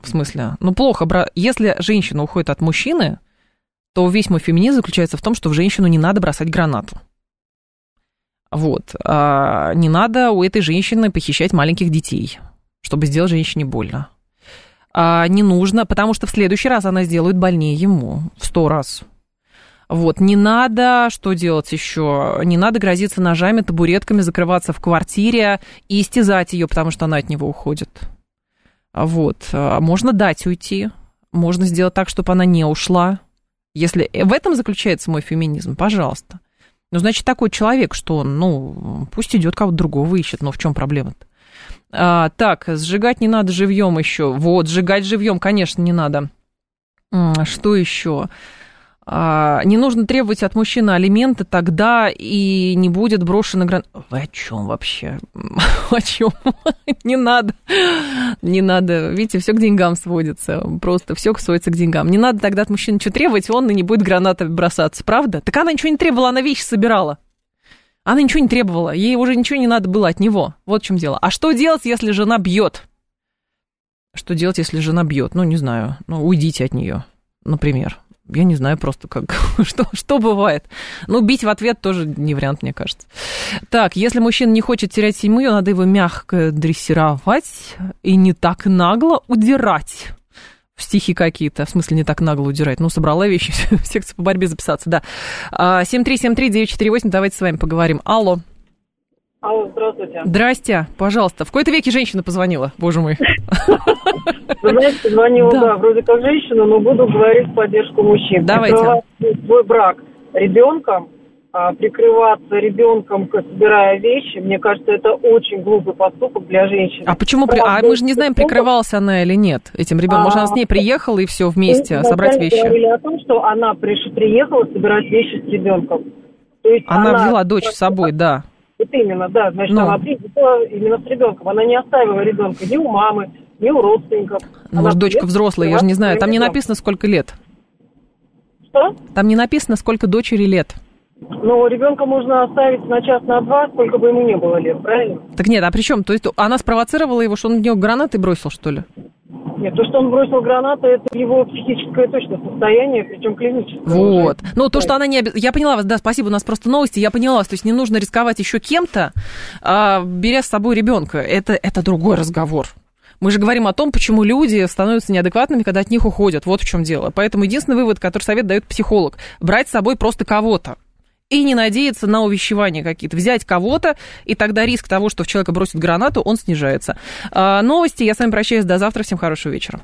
В смысле, ну плохо, если женщина уходит от мужчины, то весь мой феминизм заключается в том, что в женщину не надо бросать гранату. Вот. А не надо у этой женщины похищать маленьких детей чтобы сделать женщине больно. А не нужно, потому что в следующий раз она сделает больнее ему в сто раз. Вот, не надо, что делать еще? Не надо грозиться ножами, табуретками, закрываться в квартире и истязать ее, потому что она от него уходит. Вот, а можно дать уйти, можно сделать так, чтобы она не ушла. Если в этом заключается мой феминизм, пожалуйста. Ну, значит, такой человек, что он, ну, пусть идет кого-то другого ищет, но в чем проблема-то? А, так, сжигать не надо живьем еще. Вот, сжигать живьем, конечно, не надо. Что еще? А, не нужно требовать от мужчины алименты, тогда и не будет брошена гран... Вы о чем вообще? о чем? не надо. Не надо. Видите, все к деньгам сводится. Просто все сводится к деньгам. Не надо тогда от мужчины ничего требовать, он и не будет гранатами бросаться. Правда? Так она ничего не требовала, она вещи собирала. Она ничего не требовала, ей уже ничего не надо было от него. Вот в чем дело. А что делать, если жена бьет? Что делать, если жена бьет? Ну, не знаю. Ну, уйдите от нее, например. Я не знаю просто, как, что, что бывает. Ну, бить в ответ тоже не вариант, мне кажется. Так, если мужчина не хочет терять семью, надо его мягко дрессировать и не так нагло удирать стихи какие-то, в смысле не так нагло удирать. Ну, собрала вещи, в секцию по борьбе записаться, да. 7373948, давайте с вами поговорим. Алло. Алло, здравствуйте. Здрасте, пожалуйста. В какой-то веке женщина позвонила, боже мой. Знаете, позвонила, да. вроде как женщина, но буду говорить в поддержку мужчин. Давайте. свой брак ребенком а, прикрываться ребенком, собирая вещи, мне кажется, это очень глупый поступок для женщины. А почему? При... А мы же не знаем, прикрывалась она или нет этим ребенком. Может, она с ней а, приехала и все вместе Мы собрать вещи? говорили о том, что она приш... приехала собирать вещи с ребенком. То есть она, она взяла дочь с собой, да. Вот именно, да. Значит, Но. она приехала именно с ребенком. Она не оставила ребенка ни у мамы, ни у родственников. Ну, может, дочка взрослая, я же не знаю. Там не написано, сколько лет. Что? Там не написано, сколько дочери лет. Ну, ребенка можно оставить на час, на два, сколько бы ему не было лет, правильно? Так нет, а при чем? То есть она спровоцировала его, что он в него гранаты бросил, что ли? Нет, то, что он бросил гранаты, это его психическое точно состояние, причем клиническое. Вот. Ну, то, что она не... Обез... Я поняла вас, да, спасибо, у нас просто новости, я поняла вас. То есть не нужно рисковать еще кем-то, а, беря с собой ребенка. Это, это другой разговор. Мы же говорим о том, почему люди становятся неадекватными, когда от них уходят. Вот в чем дело. Поэтому единственный вывод, который совет дает психолог, брать с собой просто кого-то и не надеяться на увещевания какие-то. Взять кого-то, и тогда риск того, что в человека бросит гранату, он снижается. А, новости. Я с вами прощаюсь до завтра. Всем хорошего вечера.